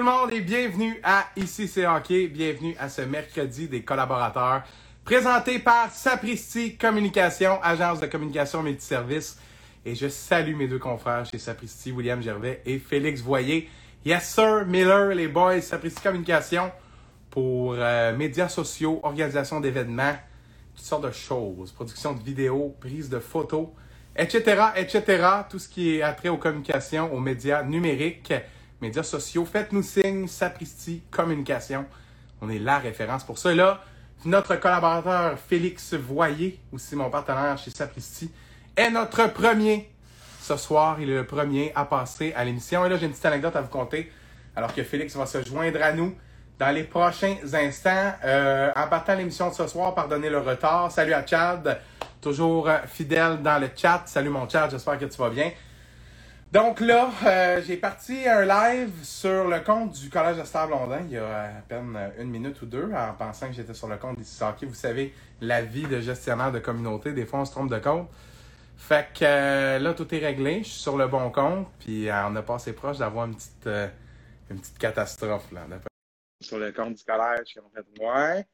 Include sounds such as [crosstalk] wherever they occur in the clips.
le monde et bienvenue à Ici c'est hockey, bienvenue à ce mercredi des collaborateurs présenté par Sapristi Communication, agence de communication multiservice. Et je salue mes deux confrères chez Sapristi, William Gervais et Félix Voyer. Yes sir, Miller, les boys, Sapristi Communication pour euh, médias sociaux, organisation d'événements, toutes sortes de choses, production de vidéos, prise de photos, etc., etc. Tout ce qui est attrait aux communications, aux médias numériques médias sociaux. Faites-nous signe, Sapristi Communication. On est la référence pour ça. Et là, notre collaborateur Félix Voyer, aussi mon partenaire chez Sapristi, est notre premier ce soir. Il est le premier à passer à l'émission. Et là, j'ai une petite anecdote à vous conter. Alors que Félix va se joindre à nous dans les prochains instants. Euh, en partant l'émission de ce soir, pardonnez le retard. Salut à Chad, toujours fidèle dans le chat. Salut mon Chad, j'espère que tu vas bien. Donc là, euh, j'ai parti un live sur le compte du Collège de Star Blondin il y a à peine une minute ou deux en pensant que j'étais sur le compte d'ici hockey. Vous savez, la vie de gestionnaire de communauté, des fois on se trompe de compte. Fait que euh, là, tout est réglé, je suis sur le bon compte, puis euh, on a passé proche d'avoir une petite une petite catastrophe là. Sur le compte du collège, en fait, ouais.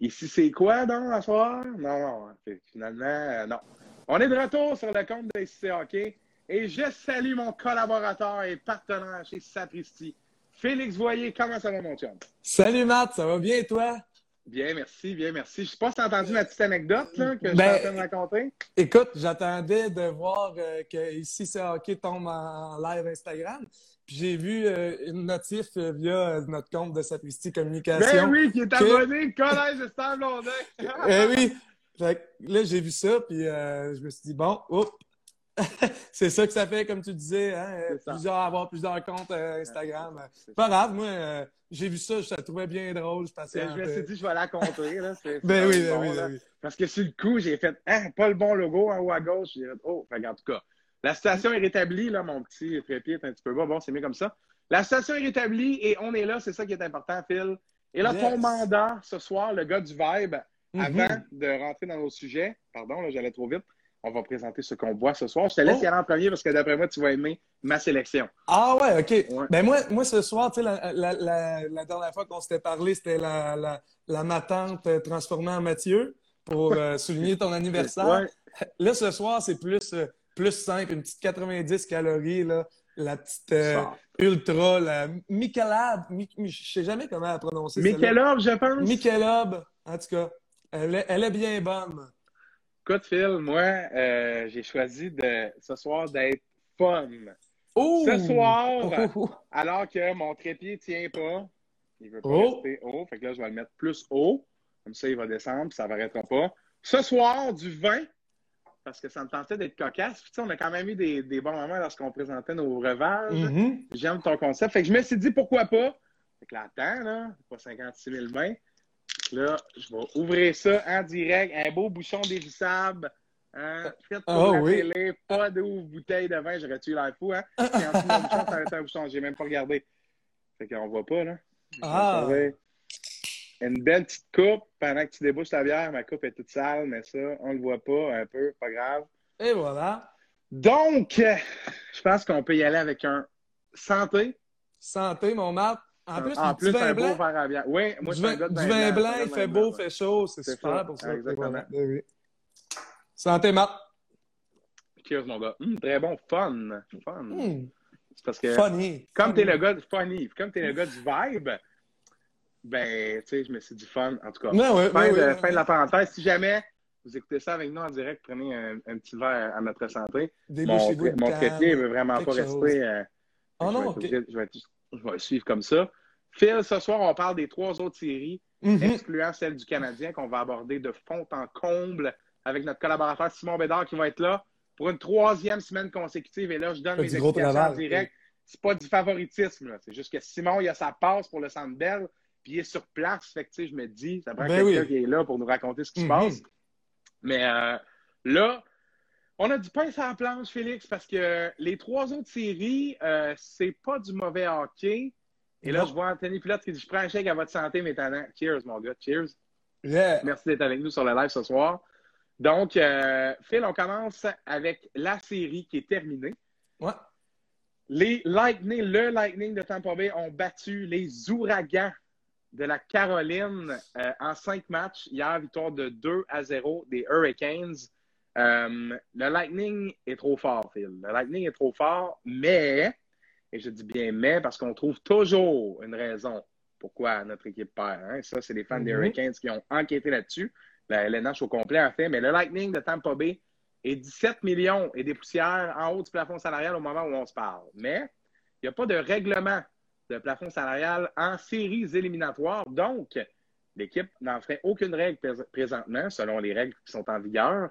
Ici, c'est quoi donc à soir? Non, non, finalement, non. On est de retour sur le compte de ICC Hockey. Et je salue mon collaborateur et partenaire chez Sapristi, Félix Voyer. Comment ça va, mon chum? Salut, Matt. Ça va bien, toi? Bien, merci, bien, merci. Je sais pas si tu as entendu ma petite anecdote là, que je suis ben, en train de raconter. Écoute, j'attendais de voir euh, que ici c'est hockey tombe en live Instagram. Puis j'ai vu euh, une notif euh, via notre compte de Sapristi Communication. Ben oui, qui est abonné, collège de Star Blondin. ben [laughs] oui. là, j'ai vu ça, puis je me suis dit, bon, oups, [laughs] c'est ça que ça fait, comme tu disais, hein? Plusieurs, avoir plusieurs comptes euh, Instagram. pas grave, moi, euh, j'ai vu ça, je le trouvais bien drôle. Je, je me suis dit, je vais la compter. Là. ben, oui, ben, oui, ben oui, Parce que sur le coup, j'ai fait, hein, pas le bon logo en haut à gauche. J'ai fait, oh, en tout cas, la station est rétablie, là, mon petit trépied est un petit peu bas. Bon, c'est mieux comme ça. La station est rétablie et on est là, c'est ça qui est important, Phil. Et là, ton mandat ce soir, le gars du Vibe, mm-hmm. avant de rentrer dans nos sujets, pardon, là, j'allais trop vite on va présenter ce qu'on voit ce soir. Je te laisse oh. y aller en premier parce que d'après moi, tu vas aimer ma sélection. Ah ouais, OK. Ben moi, moi, ce soir, tu sais, la, la, la, dernière fois qu'on s'était parlé, c'était la, matante transformée en Mathieu pour euh, [laughs] souligner ton anniversaire. Là, ce soir, c'est plus, euh, plus simple, une petite 90 calories, là, la petite euh, ultra, la Michelob, je sais jamais comment la prononcer. Michelob, je pense. Michelob, en tout cas. Elle elle est bien bonne. Écoute, Phil, moi, euh, j'ai choisi de ce soir d'être fun. Ce soir, alors que mon trépied ne tient pas, il veut pas oh. rester haut, fait que là, je vais le mettre plus haut. Comme ça, il va descendre, puis ça n'arrêtera pas. Ce soir, du vin, parce que ça me tentait d'être cocasse. Puis, on a quand même eu des, des bons moments lorsqu'on présentait nos revages. Mm-hmm. J'aime ton concept. Fait que je me suis dit, pourquoi pas? Fait que là, attends, là, pas 56 000 vins. Là, je vais ouvrir ça en direct. Un beau bouchon dévissable. Hein? Faites pour oh, la oui. télé. Pas de bouteille de vin. J'aurais tué l'air fou. Hein? Et en dessous mon bouchon, ça un bouchon. J'ai même pas regardé. Fait qu'on voit pas, là. Ah. Une belle petite coupe pendant que tu débouches ta bière. Ma coupe est toute sale, mais ça, on le voit pas un peu. Pas grave. Et voilà. Donc, je pense qu'on peut y aller avec un santé. Santé, mon Matt. En plus, en plus un beau verre à bière. Oui, moi, du, vin, du vin blanc, il fait beau, il fait chaud. C'est super pour ça. Exactement. Oui. Santé, Matt. Cheers, mon gars. Hum, très bon. Fun. Fun. Mmh. C'est parce que. Funny. Comme t'es le gars funny, comme t'es le gars du vibe, ben, tu sais, je me suis dit fun. En tout cas, non, ouais, fin, ouais, de, ouais, fin de la parenthèse. Si jamais vous écoutez ça avec nous en direct, prenez un, un petit verre à notre santé. Mon, mon trépied ne veut vraiment pas rester. Euh, oh non, je, vais, je, vais, je vais suivre comme ça. Phil, ce soir, on parle des trois autres séries, mm -hmm. excluant celle du Canadien, qu'on va aborder de fond en comble avec notre collaborateur Simon Bédard qui va être là pour une troisième semaine consécutive. Et là, je donne mes explications en direct. C'est pas du favoritisme. C'est juste que Simon, il a sa passe pour le Centre Bell, puis il est sur place. Fait que, je me dis, ça prend ben quelqu'un oui. qui est là pour nous raconter ce qui mm se passe. Mais euh, là, on a du pain sur la planche, Félix, parce que les trois autres séries, euh, c'est pas du mauvais hockey. Et là, je vois Anthony Pilote qui dit Je prends un chèque à votre santé, mes talents. Cheers, mon gars. Cheers. Yeah. Merci d'être avec nous sur le live ce soir. Donc, euh, Phil, on commence avec la série qui est terminée. Ouais. Les Lightning, le Lightning de Tampa Bay ont battu les Ouragans de la Caroline euh, en cinq matchs. Hier, victoire de 2 à 0 des Hurricanes. Euh, le Lightning est trop fort, Phil. Le Lightning est trop fort, mais, et je dis bien mais, parce qu'on trouve toujours une raison pourquoi notre équipe perd. Hein. Ça, c'est les fans des mm-hmm. Hurricanes qui ont enquêté là-dessus. La LNH au complet a fait, mais le Lightning de Tampa Bay est 17 millions et des poussières en haut du plafond salarial au moment où on se parle. Mais il n'y a pas de règlement de plafond salarial en séries éliminatoires. Donc, l'équipe n'en ferait aucune règle présentement, selon les règles qui sont en vigueur.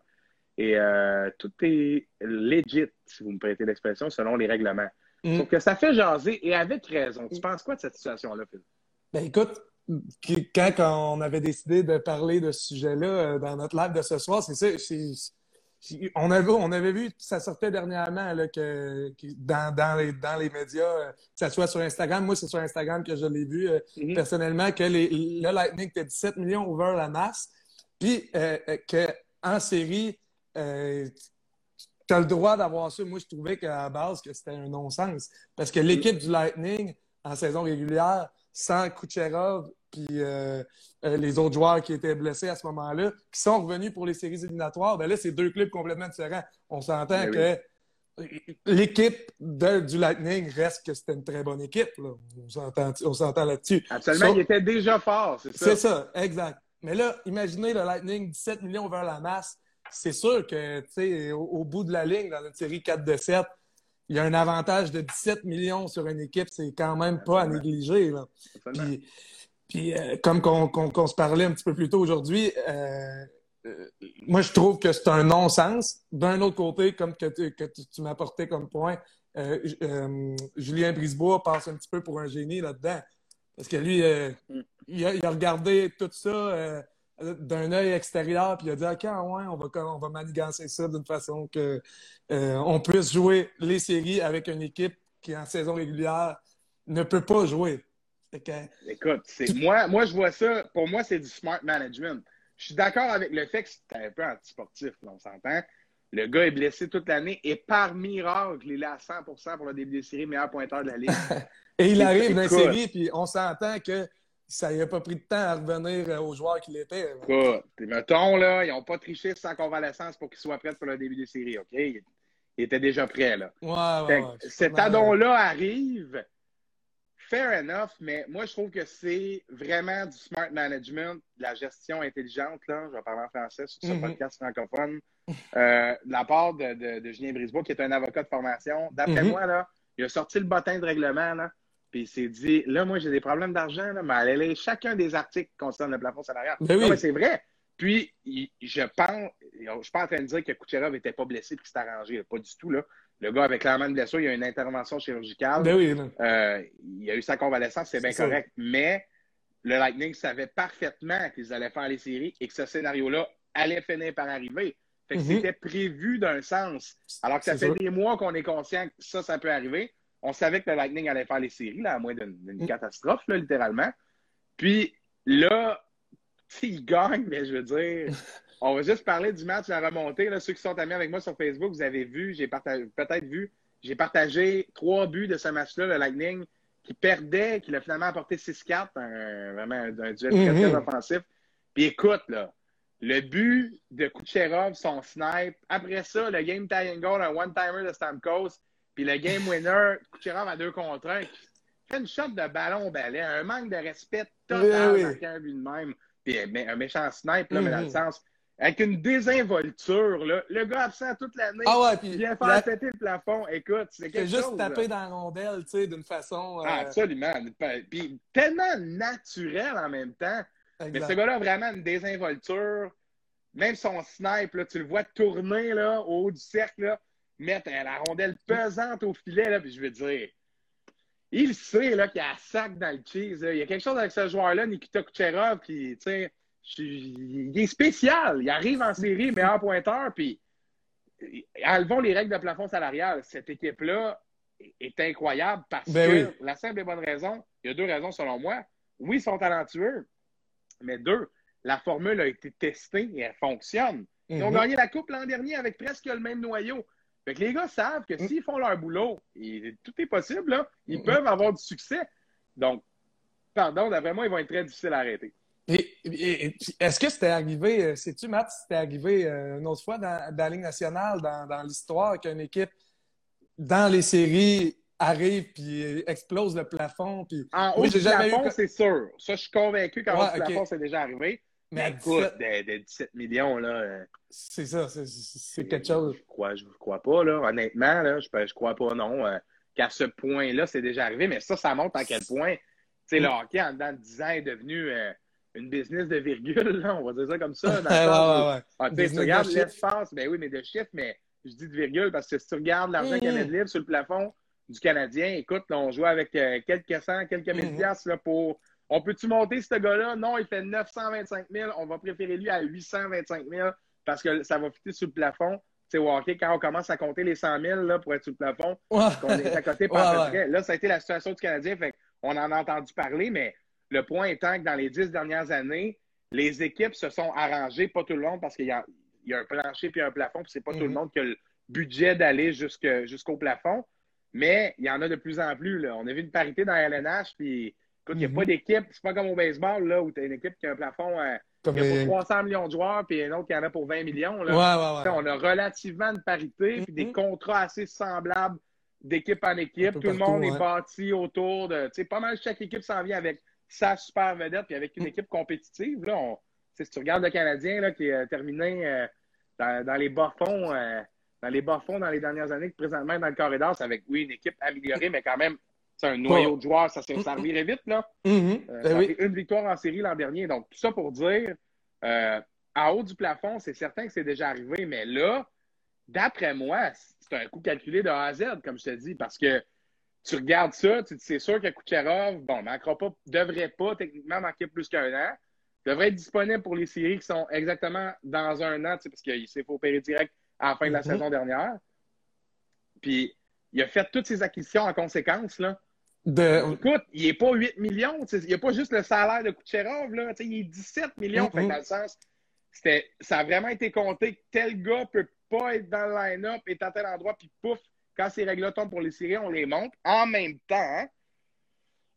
Et euh, tout est legit, si vous me prêtez l'expression, selon les règlements. Mm. Sauf que ça fait jaser et avec raison. Tu penses quoi de cette situation-là, Phil? Ben écoute, quand on avait décidé de parler de ce sujet-là euh, dans notre live de ce soir, c'est ça. On avait, on avait vu, ça sortait dernièrement, là, que, dans, dans, les, dans les médias, euh, que ça soit sur Instagram, moi c'est sur Instagram que je l'ai vu mm-hmm. personnellement, que les, le Lightning était 17 millions over la masse, puis qu'en série, euh, tu as le droit d'avoir ça. Moi, je trouvais qu'à la base, que c'était un non-sens. Parce que l'équipe du Lightning, en saison régulière, sans Kucherov, puis euh, euh, les autres joueurs qui étaient blessés à ce moment-là, qui sont revenus pour les séries éliminatoires, ben là, c'est deux clubs complètement différents. On s'entend ben que l'équipe du Lightning reste que c'était une très bonne équipe. On s'entend là-dessus. Absolument, il était déjà fort, c'est ça. C'est ça, exact. Mais là, imaginez le Lightning, 17 millions vers la masse c'est sûr que, tu sais, au, bout de la ligne, dans notre série 4 de 7, il y a un avantage de 17 millions sur une équipe, c'est quand même pas à négliger. Puis, euh, comme qu'on se parlait un petit peu plus tôt aujourd'hui, euh, euh, moi, je trouve que c'est un non-sens. D'un autre côté, comme que, tu, que tu, m'apportais comme point, Julien Brisebois passe un petit peu pour un génie là-dedans. Parce que lui, mm. il a, il, a, regardé tout ça d'un œil extérieur, puis il a dit OK, ouais, on va, on va manigancer ça d'une façon que euh, on puisse jouer les séries avec une équipe qui, en saison régulière, ne peut pas jouer. Écoute, moi, moi, je vois ça, pour moi, c'est du smart management. Je suis d'accord avec le fait que c'est un peu antisportif, on s'entend. Le gars est blessé toute l'année et par miracle, il est à 100% pour le début des séries, meilleur pointeur de la ligue. [laughs] et il arrive dans les séries, puis on s'entend que ça n'a pas pris de temps à revenir euh, aux joueurs qu'il était. Écoute, mettons, là, ils n'ont pas triché sans convalescence pour qu'ils soient prêts pour le début des séries, OK? Ils étaient déjà prêts, là. Ouais, ouais, cet addon-là arrive, fair enough, mais moi, je trouve que c'est vraiment du smart management, de la gestion intelligente, là. Je vais parler en français sur ce mm-hmm. podcast francophone. Euh, de la part de, de, Julien Brisebois, qui est un avocat de formation. D'après mm-hmm. moi, là, il a sorti le bottin de règlement, là. Puis il s'est dit, là, moi, j'ai des problèmes d'argent, mais allez lire chacun des articles concernant le plafond salarial. Ben oui. c'est vrai. Puis, je pense, je suis pas en train de dire que Kucherov n'était pas blessé et qu'il s'est arrangé. Pas du tout, là. Le gars avait clairement une blessure, il y a une intervention chirurgicale. Ben oui, euh, il a eu sa convalescence, c'est bien correct. Mais le Lightning savait parfaitement qu'ils allaient faire les séries et que ce scénario-là allait finir par arriver. Fait que mm-hmm. c'était prévu d'un sens. Alors que ça fait des mois qu'on est conscient que ça, ça peut arriver on savait que le Lightning allait faire les séries, là, à moins d'une mm. catastrophe, littéralement. Puis là, s'il gagne, mais je veux dire, [laughs] on va juste parler du match à remontée. Là, ceux qui sont amis avec moi sur Facebook, vous avez vu, j'ai peut-être vu, j'ai partagé trois buts de ce match-là, le Lightning, qui perdait, qui l'a finalement apporté 6-4, vraiment un, duel très, très mm-hmm. offensif. Puis écoute, là, le but de Kucherov, son snipe. Après ça, le game tying goal, un one-timer de Stamkos. Puis le game winner, Kucherov à deux contre un, fait une shot de ballon au balai, un manque de respect total oui, oui. dans de même. Puis un méchant snipe, là, mais dans le mm-hmm. sens. Avec une désinvolture, là. Le gars absent toute l'année. Ah ouais, puis. Il vient faire péter le plafond. Écoute, c'est quelque chose. juste taper dans la rondelle, tu sais, d'une façon. Ah, euh, absolument. Puis tellement naturel en même temps. Mais ce gars-là a vraiment une désinvolture. Même son snipe, là, tu le vois tourner là, au haut du cercle. Là mettre la rondelle pesante au filet, là, puis je veux dire, il sait là, qu'il y a un sac dans le cheese. Il y a quelque chose avec ce joueur-là, Nikita Kucherov, qui, tu sais, il est spécial. Il arrive en série, meilleur pointeur, puis enlevons les règles de plafond salarial. Cette équipe-là est incroyable parce ben que la simple et bonne raison, il y a deux raisons selon moi. Oui, ils sont talentueux, mais deux, la formule a été testée et elle fonctionne. Ils ont mhm. gagné la Coupe l'an dernier avec presque le même noyau. Fait que les gars savent que mm. s'ils font leur boulot, tout est possible, là, ils mm. peuvent avoir du succès. Donc, pardon, d'après moi, ils vont être très difficiles à arrêter. est-ce que c'était arrivé, euh, sais-tu, Matt, c'était arrivé euh, une autre fois dans, la Ligue nationale, dans, l'histoire, qu'une équipe dans les séries arrive puis explose le plafond? Puis... En haut du plafond, c'est sûr. Ça, je suis convaincu qu'en haut du plafond, c'est déjà arrivé. Mais, écoute, des, 17 millions, là. Euh, c'est ça, c'est quelque chose. Je crois, je crois pas, là. Honnêtement, là, je, je crois pas, non. Euh, qu'à ce point-là, c'est déjà arrivé. Mais ça, ça montre à quel point, tu sais, le hockey, en dedans de 10 ans, est devenu euh, une business de virgule, là. On va dire ça comme ça. [laughs] Dans ouais, ouais, ah, tu regardes l'espace, ben oui, mais de chiffres, mais je dis de virgule parce que si tu regardes l'argent qu'il y avait de libre sur le plafond du Canadien, écoute, là, on joue avec quelques cent, quelques mille mm là, pour on peut-tu monter ce gars-là? Non, il fait 925 000. On va préférer lui à 825 000 parce que ça va fitter sur le plafond. C'est hockey, quand on commence à compter les 100 000 là, pour être sur le plafond, on est à côté [laughs] par Là, ça a été la situation du Canadien. Fait on en a entendu parler, mais le point étant que dans les dix dernières années, les équipes se sont arrangées, pas tout le monde, parce qu'il y a, un plancher puis un plafond, puis c'est pas tout le mhm. monde qui a le budget d'aller jusqu'au plafond. Mais il y en a de plus en plus. Là. On a vu une parité dans la LNH, puis Écoute, il n'y a pas mhm. d'équipe. C'est pas comme au baseball, là, où tu as une équipe qui a un plafond. Euh, il y a pour 300 millions de joueurs, puis une autre qui en a pour 20 millions. Là. Ouais, ouais, On a relativement une parité, puis des mhm. contrats assez semblables d'équipe en équipe. Tout le monde est bâti autour de. Tu sais, pas mal chaque équipe s'en vient avec sa super vedette, puis avec une mhm. équipe compétitive. Là, on, si tu regardes le Canadien là, qui est terminé euh, dans, les bas-fonds. Euh, dans les bas-fonds dans les dernières années, présentement dans le corridor, c'est avec, oui, une équipe améliorée, mais quand même c'est un noyau de joueurs, ça, s'est servirait vite, là. Mm-hmm. Euh, ben une victoire en série l'an dernier. Donc, tout ça pour dire, euh, en haut du plafond, c'est certain que c'est déjà arrivé, mais là, d'après moi, c'est un coup calculé de A à Z, comme je te dis, parce que tu regardes ça, tu c'est sûr que Kucherov, bon, manquera pas, devrait pas techniquement manquer plus qu'un an. Devrait être disponible pour les séries qui sont exactement dans un an, parce qu'il s'est fait opérer direct à la fin de la mm-hmm. saison dernière. Puis, il a fait toutes ses acquisitions en conséquence, là. Écoute, il n'est pas 8 millions. Il n'y a pas juste le salaire de Kucherov. Là, il est 17 millions. fait, dans le sens, ça a vraiment été compté que tel gars ne peut pas être dans le line-up, est à tel endroit, puis pouf, quand ces règles tombent pour les séries, on les monte. En même temps,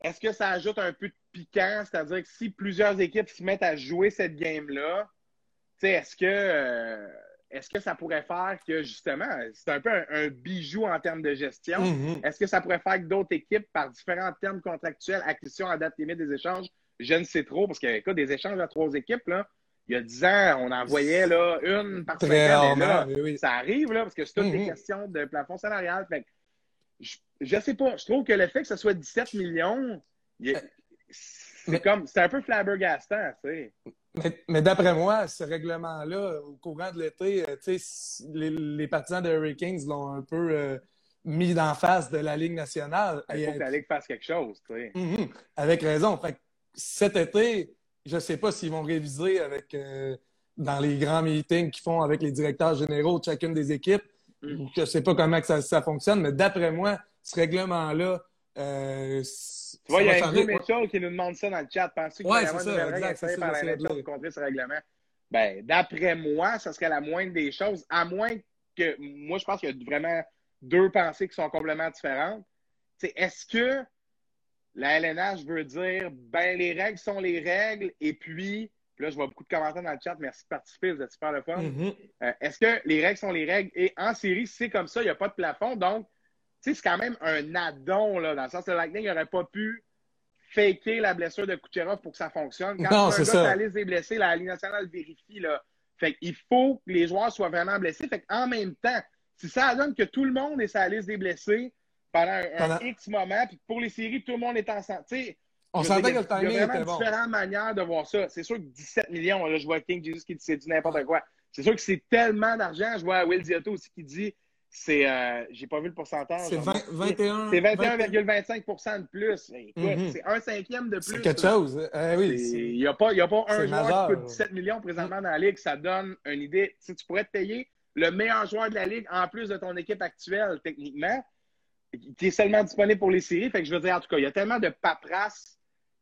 est-ce que ça ajoute un peu de piquant? C'est-à-dire que si plusieurs équipes se mettent à jouer cette game-là, est-ce que. Euh, est-ce que ça pourrait faire que, justement, c'est un peu un, bijou en termes de gestion, mm-hmm. est-ce que ça pourrait faire que d'autres équipes, par différents termes contractuels, acquisition à date limite des échanges, je ne sais trop, parce qu'il y a des échanges à trois équipes, là, il y a dix ans, on en voyait là, une par semaine. Là, Ça arrive, là, parce que c'est toutes des mm-hmm. questions de plafond salarial. je ne sais pas. Je trouve que le fait que ce soit 17 millions, euh, c'est comme c'est un peu flabbergastant, tu sais. Mais, d'après moi, ce règlement-là, au courant de l'été, euh, les, les, partisans de Hurricanes l'ont un peu euh, mis d'en face de la Ligue nationale. Il faut que la Ligue fasse quelque chose. Mm-hmm. avec raison. cet été, je ne sais pas s'ils vont réviser avec euh, dans les grands meetings qu'ils font avec les directeurs généraux de chacune des équipes. Mm. Je ne sais pas comment ça, ça fonctionne, mais d'après moi, ce règlement-là, euh, tu vois, il y a Andrew Mitchell qui nous demande ça dans le chat. Pensez ouais, y a une règle par la pour contrer ce règlement? Ben, d'après moi, ça serait la moindre des choses, à moins que. Moi, je pense qu'il y a vraiment deux pensées qui sont complètement différentes. Est-ce que la LNH veut dire, ben, les règles sont les règles, et puis, là, je vois beaucoup de commentaires dans le chat, merci de participer, vous êtes super le fun. Mm-hmm. Euh, est-ce que les règles sont les règles, et en série, c'est comme ça, il n'y a pas de plafond, donc c'est quand même un addon, là, dans le sens que le Lightning n'aurait pas pu faker la blessure de Kucherov pour que ça fonctionne. Quand non, c'est ça. la liste des blessés, la Ligue nationale vérifie. Là. Fait qu'il faut que les joueurs soient vraiment blessés. Fait en même temps, si ça donne que tout le monde est sur la liste des blessés pendant un, X moment, puis pour les séries, tout le monde est en santé. On s'entend que le timing Il y a vraiment différentes manières de voir ça. C'est sûr que 17 millions, là, je vois King Jesus qui dit c'est n'importe quoi. C'est sûr que c'est tellement d'argent. Je vois Will Diotto aussi qui dit c'est, euh, j'ai pas vu le pourcentage. C'est 21. C'est 21,25% de plus. Mhm. C'est un cinquième de plus. C'est quelque chose. Eh oui, il n'y a pas, y a pas un joueur qui coûte 17 millions présentement dans la Ligue. Ça donne une idée. Si tu pourrais te payer le meilleur joueur de la Ligue en plus de ton équipe actuelle, techniquement, qui est seulement disponible pour les séries. Fait que je veux dire, en tout cas, il y a tellement de paperasse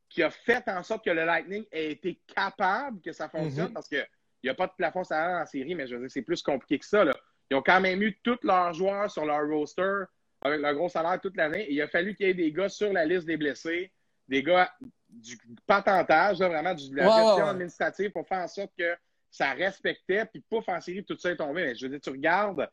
qui a fait en sorte que le Lightning ait été capable que ça fonctionne mhm. parce qu'il n'y a pas de plafond salarial en série, mais je veux dire, c'est plus compliqué que ça. Là Ils ont quand même eu tous leurs joueurs sur leur roster avec leur gros salaire toute l'année. Il a fallu qu'il y ait des gars sur la liste des blessés, des gars du patentage, vraiment du, de la gestion administrative pour faire en sorte que ça respectait, puis pouf, en série, tout ça est tombé. Mais je veux dire, tu regardes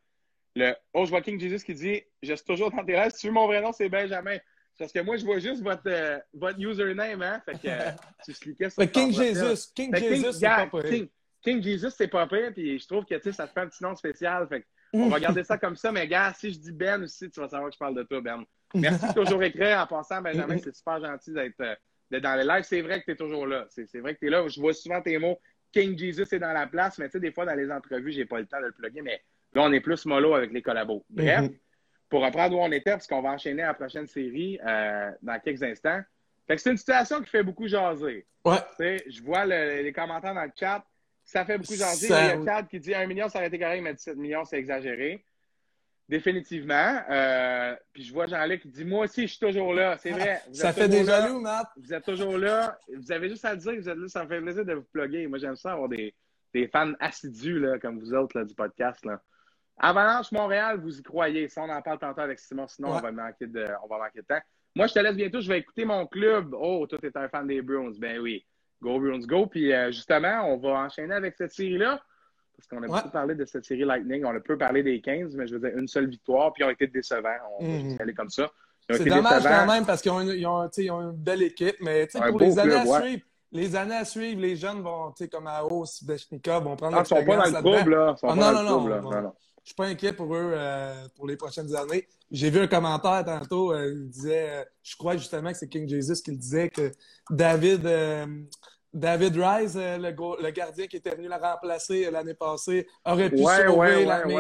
le Host Walking Jesus qui dit Je suis toujours dans tes rêves. Si tu veux mon vrai nom, c'est Benjamin. Parce que moi, je vois juste votre, euh, votre username, hein? Fait que euh, [laughs] tu cliquais sur King Jesus. King Jesus, c'est pas King, King, Jesus, c'est pas pire, puis je trouve que ça te fait un petit nom spécial. Fait on va garder ça comme ça, mais gars, si je dis Ben aussi, tu vas savoir que je parle de toi, Ben. Merci de toujours écrire. En passant, Benjamin, c'est super gentil d'être euh, dans les lives. C'est vrai que tu es toujours là. C'est vrai que tu es là. Je vois souvent tes mots. King Jesus est dans la place, mais tu sais, des fois, dans les entrevues, j'ai pas le temps de le plugger, mais là, on est plus mollo avec les collabos. Bref, mhm. pour reprendre où on était, parce qu'on va enchaîner la prochaine série euh, dans quelques instants. Fait que c'est une situation qui fait beaucoup jaser. Ouais. Je vois les commentaires dans le chat. Ça fait beaucoup jaser. Il y a Chad qui dit 1 million, ça aurait été correct, mais 17 millions, c'est exagéré. Définitivement. Euh, puis je vois Jean-Luc qui dit Moi aussi, je suis toujours là. C'est vrai. ça fait des jaloux, Matt. Vous êtes toujours là. Vous avez juste à le dire que vous êtes là. Ça me fait plaisir de vous plugger. Moi, j'aime ça avoir des, des fans assidus là, comme vous autres là, du podcast. Là. Avalanche Montréal, vous y croyez. Ça, on en parle tantôt avec Simon, sinon on, va manquer de, on va manquer de temps. Moi, je te laisse bientôt. Je vais écouter mon club. Oh, toi, tu es un fan des Bruins. Ben oui. Go Bruins, go. Puis euh, justement, on va enchaîner avec cette série-là. Parce qu'on a beaucoup parlé de cette série Lightning. On a peu parlé des 15, mais je veux dire, une seule victoire, puis ils ont été décevants. On va juste aller comme ça. C'est dommage quand même parce qu'ils ont, ont, ont, une belle équipe, mais pour les années à suivre, les années à suivre, les jeunes vont, comme à hausse, Bechnikov, vont prendre ah, Ils sont pas dans le club, là. Ah, non, non, non, non, Je suis pas inquiet pour eux euh, pour les prochaines années. J'ai vu un commentaire tantôt, euh, il disait, euh, je crois justement que c'est King Jesus qui le disait, que David, David Rice, euh, le, gardien qui était venu la remplacer l'année passée, aurait pu sauver la mise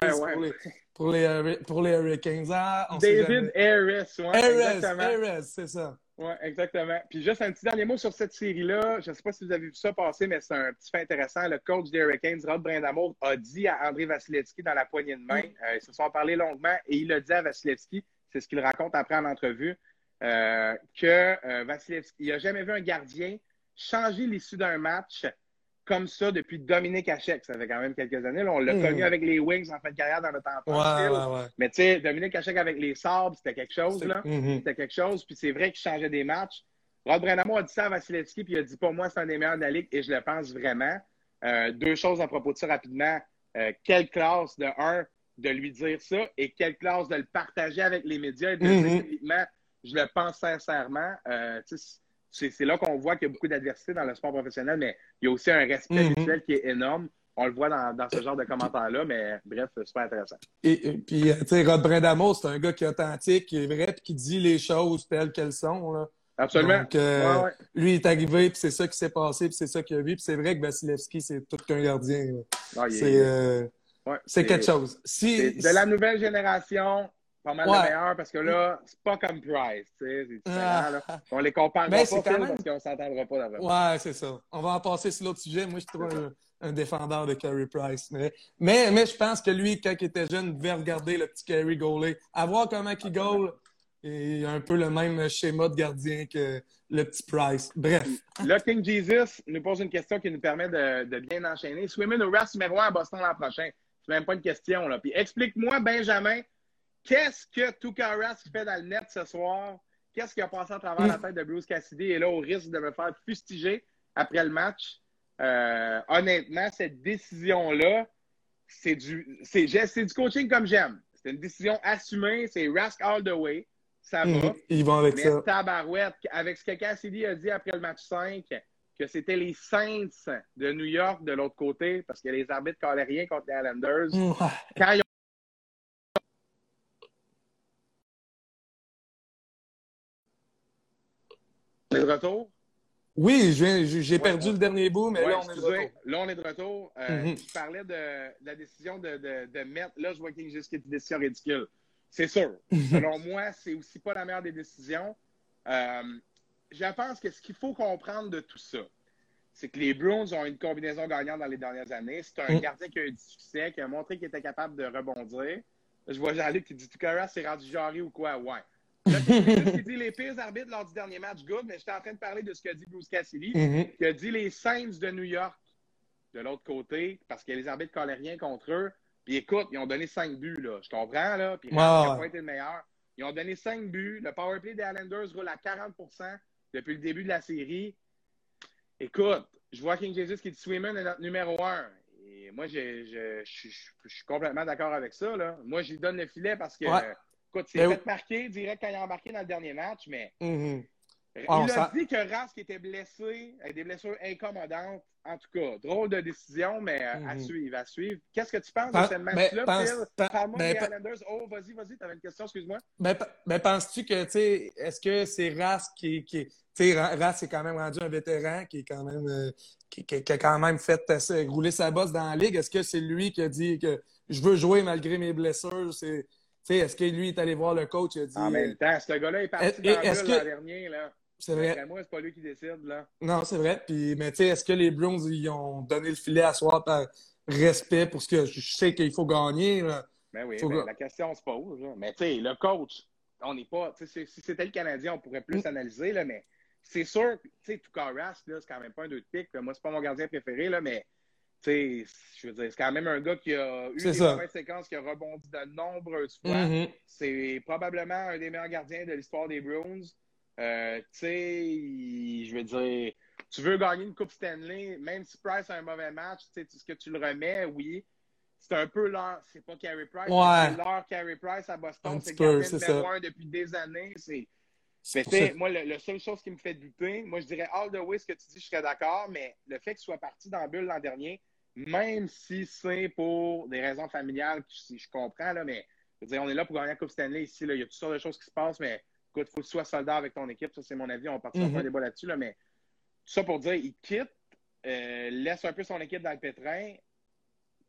pour, les, pour, les, Hurricanes. Ah, David Harris, c'est ça. Oui, exactement. Puis juste un petit dernier mot sur cette série-là. Je ne sais pas si vous avez vu ça passer, mais c'est un petit fait intéressant. Le coach des Hurricanes, Rod Brindamour, a dit à André Vasilevski dans la poignée de main, euh, ils se sont parlé longuement, et il a dit à Vasilevski, c'est ce qu'il raconte après en entrevue, euh, que Vasilevski, il n'a jamais vu un gardien changer l'issue d'un match comme ça depuis Dominique Hachek. Ça fait quand même quelques années. on l'a hmm. connu avec les Wings en fin de carrière dans notre enfance. Mais tu sais, Dominique Hachek avec les Sabres, c'était quelque chose. là. Hmm. C'était quelque chose. Puis c'est vrai qu'il changeait des matchs. Rod Brennamo a dit ça à Vasilevski, puis il a dit pour moi, c'est un des meilleurs de la Ligue, et je le pense vraiment. Euh, deux choses à propos de ça rapidement. Euh, quelle classe de un de lui dire ça et quelle classe de le partager avec les médias et de hmm. dire je le pense sincèrement. Euh, c'est là qu'on voit qu'il y a beaucoup d'adversité dans le sport professionnel, mais il y a aussi un respect mhm. mutuel qui est énorme. On le voit dans, ce genre de commentaires-là, mais bref, c'est super intéressant. Et, puis, euh, tu sais, Rod Brindamo, c'est un gars qui est authentique, qui est vrai, puis qui dit les choses telles qu'elles sont. Là. Absolument. Donc, euh, lui, il est arrivé, puis c'est ça qui s'est passé, puis c'est ça qu'il a vu. Puis c'est vrai que Vasilevski, c'est tout qu'un gardien. Ah, c'est euh, quelque chose. Si, de la nouvelle génération, pas mal de meilleur parce que là, c'est pas comme Price. C'est différent. Là. Ah. On les compare pas parce qu'on s'entendra pas d'avant. Ouais, c'est ça. On va en passer sur l'autre sujet. Moi, je trouve un, défendeur de Carey Price. Mais, mais, je pense que lui, quand il était jeune, devait regarder le petit Carey goaler, à voir comment il goal. Et un peu le même schéma de gardien que le petit Price. Bref. Là, King Jesus nous pose une question qui nous permet de, de bien enchaîner. Swimming au Rest numéro 1 à Boston l'an prochain. C'est même pas une question. Là. Puis explique-moi, Benjamin, Qu'est-ce que Tukaras fait dans le net ce soir? Qu'est-ce qui a passé à travers la tête de Bruce Cassidy? Et là, au risque de me faire fustiger après le match, euh, honnêtement, cette décision-là, c'est du, c'est, du coaching comme j'aime. C'est une décision assumée, c'est Rask all the way. Ça va. Mhm. Ils vont avec mais Tabarouette, avec ce que Cassidy a dit après le match 5, que c'était les Saints de New York de l'autre côté, parce que les arbitres ne rien contre les Islanders. Quand ils de retour? Oui, j'ai perdu le dernier bout, mais là, on est de retour. Là, on est de retour. Euh, mhm. Je parlais de, la décision de, de, mettre. Là, je vois qu'il y a une décision ridicule. C'est sûr. [laughs] Selon moi, c'est aussi pas la meilleure des décisions. Euh, je pense que ce qu'il faut comprendre de tout ça, c'est que les Bruins ont une combinaison gagnante dans les dernières années. C'est un mhm. gardien qui a eu du succès, qui a montré qu'il était capable de rebondir. Je vois Jean-Luc qui dit Tukara, c'est rendu jarry ou quoi? Ouais. Qui dit les pires arbitres lors du dernier match, good, mais j'étais en train de parler de ce qu'a dit Bruce Cassidy, mm-hmm. qui a dit les Saints de New York de l'autre côté, parce que les arbitres ne collaient rien contre eux. Puis écoute, ils ont donné 5 buts, là. Je comprends, là. Puis Rask n'a pas été le meilleur. Ils ont donné 5 buts. Le powerplay des Islanders roule à 40% depuis le début de la série. Écoute, je vois King Jesus qui dit Swimmer est notre numéro 1. Et moi, je, je, je, suis complètement d'accord avec ça. Là. Moi, j'y donne le filet parce que, écoute, c'est fait marquer direct quand il a embarqué dans le dernier match, mais mm-hmm. il a dit que Rask était blessé, avec des blessures incommodantes. En tout cas, drôle de décision, mais euh, à mm-hmm. suivre, à suivre. Qu'est-ce que tu penses de ce match-là, Phil? Parle-moi des Islanders. Oh, vas-y, vas-y, tu avais une question, excuse-moi. Ben, ben penses-tu que, tu sais, est-ce que c'est Rask qui, qui tu sais, Rass est quand même rendu un vétéran qui est quand même euh, qui, qui, a quand même fait euh, rouler sa bosse dans la ligue. Est-ce que c'est lui qui a dit que je veux jouer malgré mes blessures? C'est, est-ce que lui est allé voir le coach et a dit. En même temps, ce gars-là est parti dans le l'an dernier, là. C'est vrai. Moi, c'est pas lui qui décide, là. Non, c'est vrai. Puis, mais tu sais, est-ce que les Browns, ils ont donné le filet à soi par respect pour ce que je sais qu'il faut gagner, là? Ben oui, ben, la question se pose. Là. Mais tu sais, le coach, on n'est pas. Si c'était le Canadien, on pourrait plus mm. analyser, là, mais c'est sûr, tu sais, Tukaras, c'est quand même pas un deux de pique. Moi, c'est pas mon gardien préféré, là, mais je veux dire, c'est quand même un gars qui a eu des mauvaises séquences, qui a rebondi de nombreuses fois. Mm-hmm. C'est probablement un des meilleurs gardiens de l'histoire des Bruins. Euh, tu sais, je veux dire, tu veux gagner une Coupe Stanley, même si Price a un mauvais match, tu sais, ce que tu le remets, oui. C'est un peu leur, c'est pas Carey Price, c'est leur Carey Price à Boston, c'est le numéro un depuis des années. C'est mais moi, la seule chose qui me fait douter, moi, je dirais all the way ce que tu dis, je serais d'accord, mais le fait qu'il soit parti dans la bulle l'an dernier, même si c'est pour des raisons familiales, si je comprends, là, mais je veux dire, on est là pour gagner la Coupe Stanley ici, là, il y a toutes sortes de choses qui se passent, mais écoute, il faut que tu sois soldat avec ton équipe, ça c'est mon avis, on partira mm -hmm. pas un débat là-dessus, là, mais tout ça pour dire, il quitte, euh, laisse un peu son équipe dans le pétrin,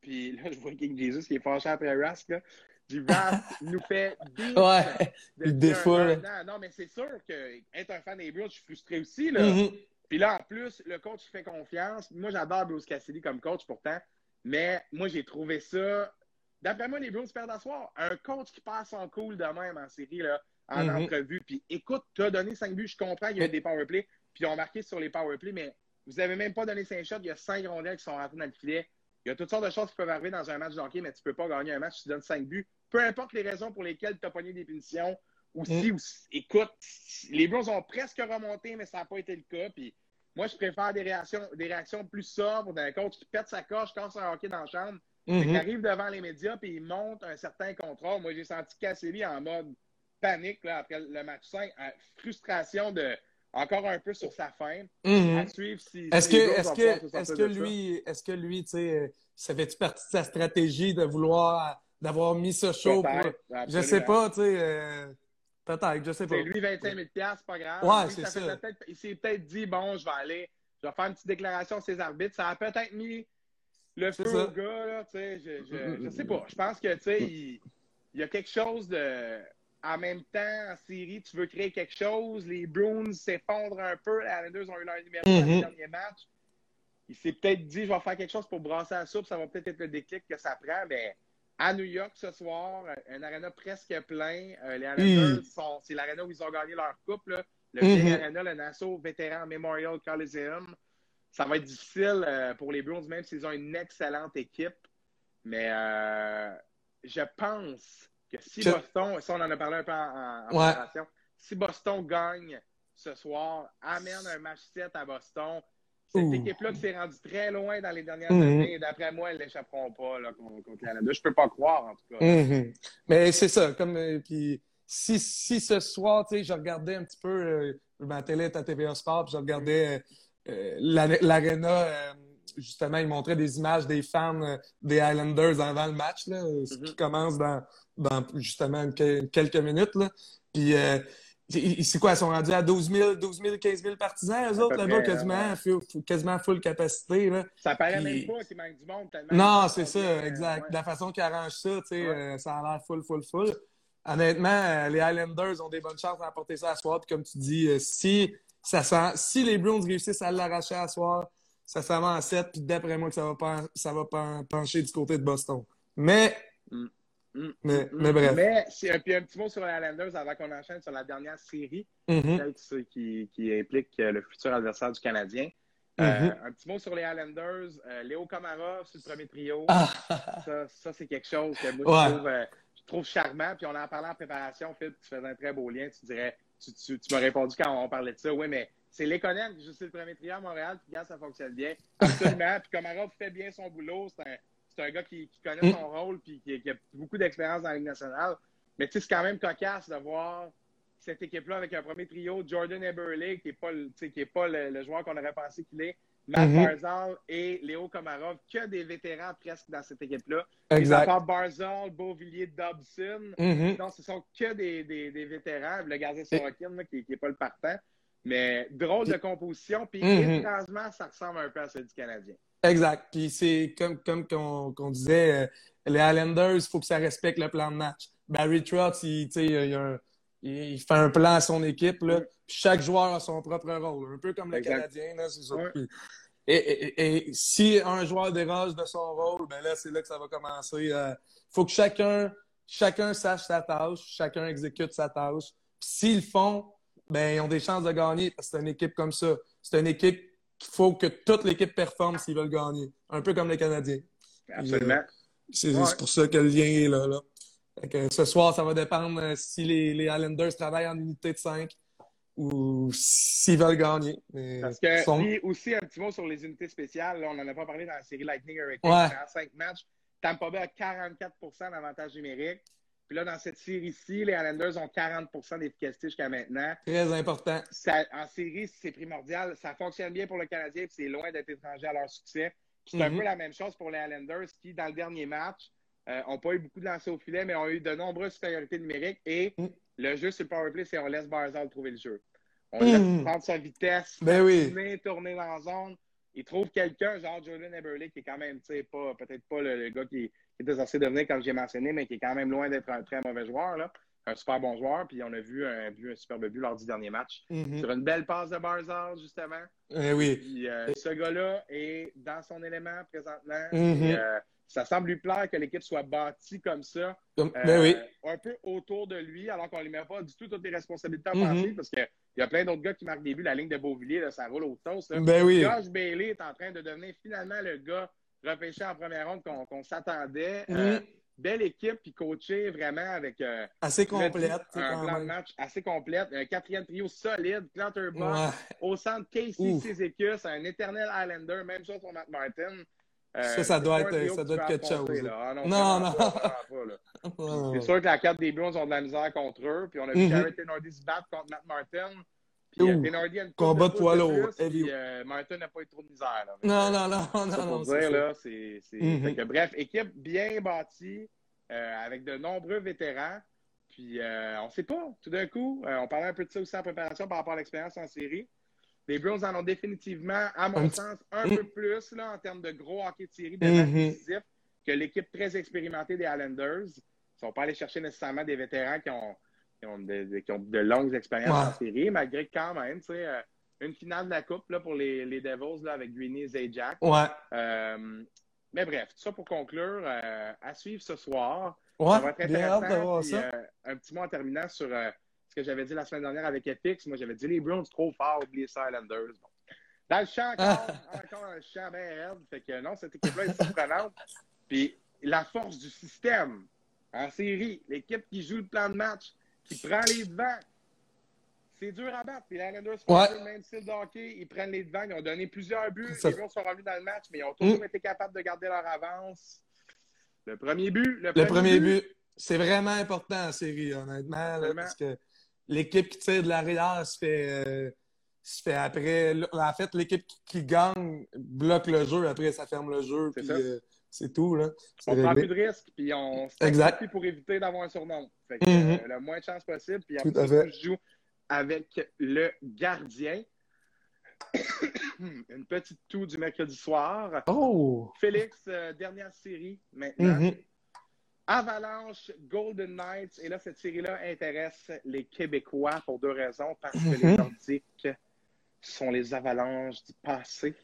puis [laughs] là, je vois King Jesus qui est fâché après Rask, là du rap [laughs] nous fait ouais, il défoule. Non, mais c'est sûr que être un fan des Bruins, je suis frustré aussi. Là. Mm-hmm. Puis là, en plus, le coach fait confiance. Moi, j'adore Bruce Cassidy comme coach pourtant, mais moi, j'ai trouvé ça. D'après moi, les Bruins perdent à soir. Un coach qui passe en cool de même en série, là, en mm-hmm. entrevue. Puis écoute, tu as donné 5 buts, je comprends qu'il y a des powerplays, puis ils ont marqué sur les powerplays, mais vous n'avez même pas donné 5 shots. Il y a 5 rondelles qui sont rentrées dans le filet. Il y a toutes sortes de choses qui peuvent arriver dans un match de hockey, mais tu ne peux pas gagner un match si tu donnes 5 buts. Peu importe les raisons pour lesquelles tu as pogné des punitions. Ou si, mm. écoute, les Blues ont presque remonté, mais ça n'a pas été le cas. Puis moi, je préfère des réactions, des réactions plus sobres d'un coach qui pète sa coche, casse un hockey dans la chambre, mm qui arrive devant les médias puis il monte un certain contrôle. Moi, j'ai senti Cassidy en mode panique là, après le match 5, frustration de encore un peu sur sa fin. Mhm. Est-ce que, est-ce que, lui, est-ce que lui, tu sais, ça fait partie de sa stratégie de vouloir, d'avoir mis ce show pour, je sais pas, tu sais, euh, peut-être, je sais pas. C'est lui 25 000 c'est pas grave. Ouais, c'est ça. il s'est peut-être dit, bon, je vais aller, je vais faire une petite déclaration à ses arbitres. Ça a peut-être mis le feu au gars, là, tu sais, je, je, je, sais pas. Je pense que, tu sais, il, il y a quelque chose de en même temps, en série, tu veux créer quelque chose. Les Bruins s'effondrent un peu. Les Islanders ont eu leur numéro dans le dernier match. Il s'est peut-être dit, je vais faire quelque chose pour brasser la soupe. Ça va peut-être être le déclic que ça prend. Mais à New York ce soir, un arena presque plein. Euh, les Islanders, mm. sont, c'est l'arena où ils ont gagné leur coupe. Le mm arena, le Nassau Vétéran Memorial Coliseum. Ça va être difficile euh, pour les Bruins, même s'ils ont une excellente équipe. Mais euh, je pense si Boston, ça on en a parlé un peu en, en, si Boston gagne ce soir, amène un match 7 à Boston, cette équipe-là qui s'est rendue très loin dans les dernières mhm. années, d'après moi, elles l'échapperont pas là, contre, Canada. Je peux pas croire, en tout cas. Mhm. Mais c'est ça. Comme, euh, puis, si, si ce soir, tu sais, je regardais un petit peu, euh, ma télé est à TVA Sport, puis je regardais euh, l'aréna justement, il montrait des images des fans euh, des Islanders avant le match, là, ce qui mhm. commence dans, dans justement quelques minutes. Là. Puis, euh, c'est quoi, ils sont rendus à 12 000, 12 000 15 000 partisans, eux autres, là-bas, quasiment, full, quasiment full capacité. Là. Ça paraît même pas qu'il manque du monde tellement. Non, c'est ça, exact. La façon qu'ils arrangent ça, tu sais, euh, ça a l'air full, full, full. Honnêtement, les Islanders ont des bonnes chances d'emporter ça à soir. Puis comme tu dis, si, ça sent, si les Bruins réussissent à l'arracher à soir, ça s'en va en 7, puis d'après moi que ça va, ça va pencher du côté de Boston. Mais, mm. Mm. mais, mais, bref. Mais, puis un petit mot sur les Islanders avant qu'on enchaîne sur la dernière série, mm-hmm. qui, qui, implique le futur adversaire du Canadien. Mm-hmm. un petit mot sur les Islanders. Léo Camara sur le premier trio. Ah. Ça, ça c'est quelque chose que moi, je, trouve, je, trouve, charmant. Puis on en parlait en préparation, Phil, tu faisais un très beau lien. Tu dirais, tu, tu, tu m'as répondu quand on parlait de ça. Oui, mais c'est Lekonen qui joue le premier trio à Montréal, puis ça fonctionne bien. [laughs] Absolument. puis Komarov fait bien son boulot. C'est un, un, gars qui, qui connaît son rôle, puis qui, qui a beaucoup d'expérience dans la Ligue nationale. Mais tu sais, c'est quand même cocasse de voir cette équipe-là avec un premier trio, Jordan Eberle, qui n'est pas, qui est pas le, joueur qu'on aurait pensé qu'il est, Matt mm-hmm. Barzal et Léo Komarov, que des vétérans presque dans cette équipe-là. Exact. Ils Barzal, Beauvillier, Dobson. Mm Non, ce sont que des, des, des vétérans. Le gardien Sorokin, qui n'est pas le partant. Mais drôle de composition, puis mm ça ressemble un peu à celle du Canadien. Exact. Puis c'est comme, comme qu'on disait, euh, les Islanders, il faut que ça respecte le plan de match. Barry Trotz, il, il, il, fait un plan à son équipe. Là, chaque joueur a son propre rôle, un peu comme le Canadien. Là, ça. et, et, et, si un joueur déroge de son rôle, ben là, c'est là que ça va commencer. Il euh, faut que chacun, chacun sache sa tâche, chacun exécute sa tâche. S'ils le font, ben, ils ont des chances de gagner parce que c'est une équipe comme ça. C'est une équipe qu'il faut que toute l'équipe performe s'ils veulent gagner. Un peu comme les Canadiens. Absolument. C'est pour ça que le lien est là. là. ce soir, ça va dépendre euh, si les, les Islanders travaillent en unité de 5 ou s'ils veulent gagner. Parce que, aussi, un petit mot sur les unités spéciales. on n'en a pas parlé dans la série Lightning Hurricane. Ouais. En 5 matchs, Tampa Bay a 44 d'avantage numérique. Puis là, dans cette série-ci, les Islanders ont 40% d'efficacité jusqu'à maintenant. Très important. en série, c'est primordial. Ça fonctionne bien pour le Canadien, puis c'est loin d'être étranger à leur succès. c'est un mhm. peu la même chose pour les Islanders qui, dans le dernier match, n'ont euh, pas eu beaucoup de lancers au filet, mais ont eu de nombreuses supériorités numériques. Et mhm. le jeu sur le powerplay, c'est on laisse Barzal trouver le jeu. On laisse mhm. prendre sa vitesse, ben tourner dans la zone. Il trouve quelqu'un, genre Jordan Eberle, qui est quand même, tu sais, peut-être pas le, gars qui, qui était censé devenir, comme j'ai mentionné, mais qui est quand même loin d'être un très mauvais joueur. Là. Un super bon joueur. Puis on a vu un, vu un superbe but lors du dernier match. Mm-hmm. Sur une belle passe de Barzal, justement. Eh oui. Puis, euh, ce gars-là est dans son élément présentement. Mm-hmm. Euh, ça semble lui plaire que l'équipe soit bâtie comme ça. Ben oui. Euh, un peu autour de lui, alors qu'on ne lui met pas du tout toutes les responsabilités à penser, mm-hmm. parce qu'il y a plein d'autres gars qui marquent des buts. La ligne de Beauvilliers, là, ça roule au toast. Ben oui. Josh Bailey est en train de devenir finalement le gars repêché en première ronde qu'on s'attendait. Euh, belle équipe, puis coaché vraiment avec. Euh, assez complète. Un plan de match assez complète. Un quatrième trio solide. Clatterbox. Au centre, Casey Cizicus, un éternel Islander. Même chose pour Matt Martin. Euh, ça, ça doit être, ça doit être quelque chose. Ah, non, non. [laughs] C'est sûr que la carte des Bruins ont de la misère contre eux. Puis on a vu mm Nordy se battre contre Matt Martin. Euh, combat de poids lourd. Euh, Martin n'a pas eu trop de misère. Là. Non, non, non, non, non. Dire, là, c'est, mm-hmm. bref, équipe bien bâtie, euh, avec de nombreux vétérans. Puis on ne sait pas, tout d'un coup, on parlait un peu de ça aussi en préparation par rapport à l'expérience en série. Les Browns en ont définitivement, à mon sens, un peu plus là, en termes de gros hockey de série, de mm que l'équipe très expérimentée des Islanders. Ils ne sont pas allés chercher nécessairement des vétérans qui ont qui ont de, longues expériences en série, malgré quand même, tu sais, euh, une finale de la Coupe là, pour les, les Devils là, avec Greeny et Zajac. Ouais. Euh, mais bref, tout ça pour conclure, euh, à suivre ce soir. Ouais, ça va être intéressant. Puis, ça. un petit mot en terminant sur ce que j'avais dit la semaine dernière avec FX. Moi, j'avais dit les Browns trop fort, oubliez ça, Islanders. Dans le champ, encore, encore un champ bien raide. Fait que non, cette équipe-là est surprenante. Puis la force du système en série, l'équipe qui joue le plan de match, qui prend les devants. C'est dur à battre. Puis les Islanders font ouais. le même style de hockey. Ils prennent les devants. Ils ont donné plusieurs buts. Les Blues sont revenus dans le match, mais ils ont toujours mm. été capables de garder leur avance. Le premier but. Le, premier, but. C'est vraiment important en série, honnêtement. parce que l'équipe qui tire de l'arrière se fait. Euh, se fait après. En fait, l'équipe qui, gagne bloque le jeu, après ça ferme le jeu. Puis, euh, c'est tout. Là. On prend plus de risques, puis on se pour éviter d'avoir un surnom. Fait que, mm-hmm. euh, le moins de chance possible, puis après, je joue avec le gardien. [coughs] Une petite toux du mercredi soir. Oh! Félix, euh, dernière série maintenant. Mm-hmm. Avalanche, Golden Knights. Et là, cette série-là intéresse les Québécois pour deux raisons. Parce que les mm-hmm. Nordiques sont les avalanches du passé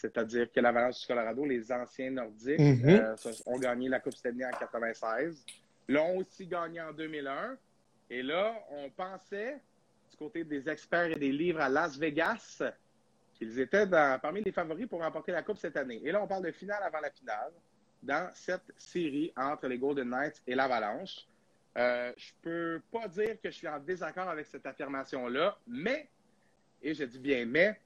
c'est-à-dire que l'Avalanche du Colorado, les anciens nordiques, mhm. euh, ont gagné la Coupe Stanley en 96, l'ont aussi gagné en 2001. Et là, on pensait, du côté des experts et des livres à Las Vegas, qu'ils étaient parmi les favoris pour remporter la Coupe cette année. Et là, on parle de finale avant la finale dans cette série entre les Golden Knights et l'Avalanche. Euh, je peux pas dire que je suis en désaccord avec cette affirmation-là, mais, et je dis bien mais,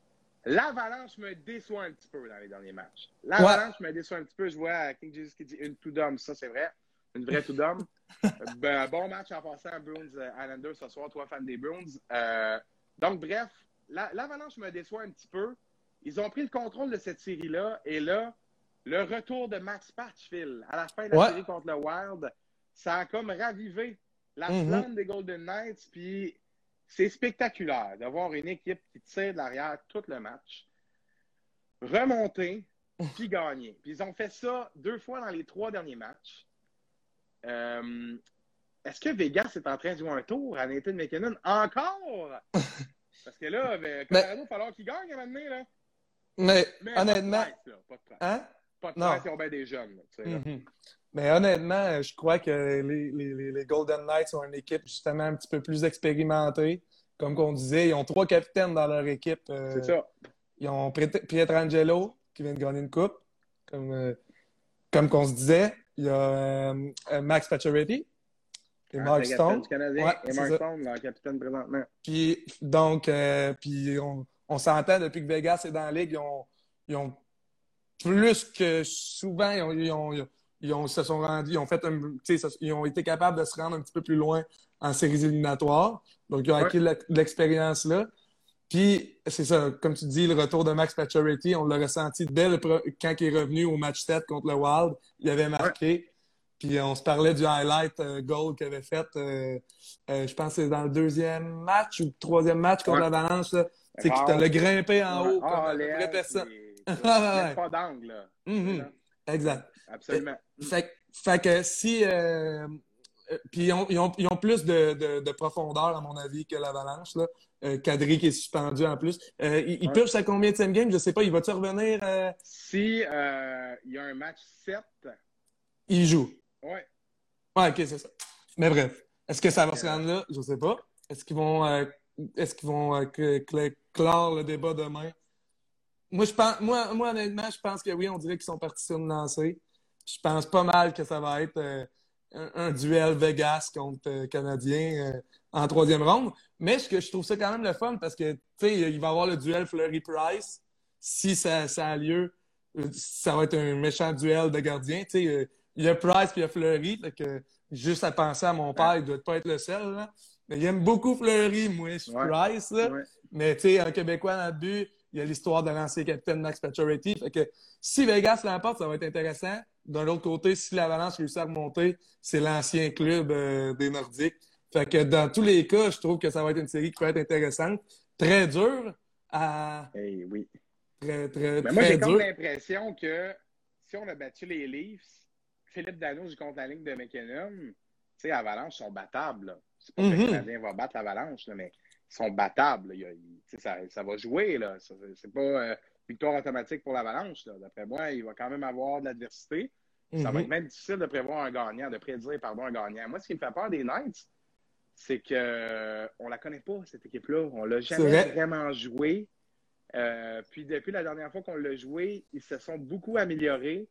l'Avalanche me déçoit un petit peu dans les derniers matchs. L'Avalanche me déçoit un petit peu. Je vois King Jesus qui dit une tout d'homme, ça c'est vrai. Une vraie tout d'homme. [laughs] ben, bon match en passant Bruins euh, Islanders ce soir, toi fan des Bruins. Euh, donc, bref, l'Avalanche me déçoit un petit peu. Ils ont pris le contrôle de cette série-là, et là, le retour de Max Patchfield à la fin de la série contre le Wild, ça a comme ravivé la mm-hmm. flamme des Golden Knights, puis c'est spectaculaire d'avoir une équipe qui tire de l'arrière tout le match, remonter, [laughs] puis gagner. Puis ils ont fait ça deux fois dans les trois derniers matchs. Euh, est-ce que Vegas est en train de jouer un tour à Nathan McKinnon encore? [laughs] Parce que là, ben, Colorado, il va falloir qu'il gagne à un moment donné, là. Mais, honnêtement. Pas de presse, Hein? Pas de ils ont bien des jeunes. Mm-hmm. Mais honnêtement, je crois que les, les, les, Golden Knights ont une équipe justement un petit peu plus expérimentée. Comme on disait, ils ont trois capitaines dans leur équipe. Euh, C'est ça. Ils ont Pietrangelo qui vient de gagner une coupe, comme, euh, comme qu'on se disait. Il y a euh, Max Pacioretty et Mark Stone. Ouais, et Mark Stone, leur capitaine présentement. Puis, donc, puis on, on s'entend depuis que Vegas est dans la ligue, ils ont, ils ont plus que souvent, ils ont, ils ont, se sont rendus, ils ont fait un, ils ont été capables de se rendre un petit peu plus loin en séries éliminatoires. Donc, ils ont acquis l'expérience là. Puis, c'est ça, comme tu dis, le retour de Max Pacioretty, on l'a ressenti dès le quand il est revenu au match 7 contre le Wild. Il avait marqué. Puis, on se parlait du highlight euh, goal qu'il avait fait. Euh, euh, je pense que c'est dans le deuxième match ou le troisième match contre la l'Avalanche. Tu sais, qui t'a le grimpé en haut comme une vraie personne. [laughs] pas d'angle, mm-hmm. Exact. Absolument. Fait, que si. Euh, euh, puis ils ont, ils, ont, ils ont, plus de, de, de, profondeur, à mon avis, que l'Avalanche. Là. Euh, Kadri qui est suspendu en plus. Euh, il, il combien de game? Je sais pas. Il va-tu revenir? Euh... Si il y a un match 7. Il joue. Oui. Ouais, ok, c'est ça. Mais bref. Est-ce que ça va se rendre là? Je sais pas. Est-ce qu'ils vont, est-ce qu'ils vont clore le débat demain? Moi, je pense, moi, moi, honnêtement, je pense que oui, on dirait qu'ils sont partis sur une lancée. Je pense pas mal que ça va être euh, un, duel Vegas contre euh, Canadien euh, en troisième ronde. Mais je, je trouve ça quand même le fun parce que, tu sais, il va y avoir le duel Fleury-Price. Si ça, ça, a lieu, ça va être un méchant duel de gardiens. Tu sais, il y a Price puis il y a Fleury. Fait que juste à penser à mon père, il doit pas être le seul. Là. Mais il aime beaucoup Fleury, moi, je Price. Là. Mais tu sais, un Québécois dans le but, il y a l'histoire de l'ancien capitaine Max Pacioretty. Fait que si Vegas l'emporte, ça va être intéressant. D'un autre côté, si l'Avalanche réussit à remonter, c'est l'ancien club euh, des Nordiques. Fait que dans tous les cas, je trouve que ça va être une série qui peut être intéressante. Très dure à. Eh oui. Très, très, Mais moi, j'ai comme l'impression que si on a battu les Leafs, Philippe Dano joue contre la ligne de McKinnon, tu sais, Avalanche sont battables. C'est pas que le mm-hmm. Canadien va battre l'Avalanche, mais sont battables. ça, ça, va jouer. Là. C'est pas euh, victoire automatique pour l'Avalanche. D'après moi, il va quand même avoir de l'adversité. Ça va être mhm. même difficile de prévoir un gagnant, de prédire pardon, un gagnant. Moi, ce qui me fait peur des Knights, c'est qu'on ne la connaît pas, cette équipe-là. On l'a jamais vraiment joué. Euh, puis depuis la dernière fois qu'on l'a joué, ils se sont beaucoup améliorés.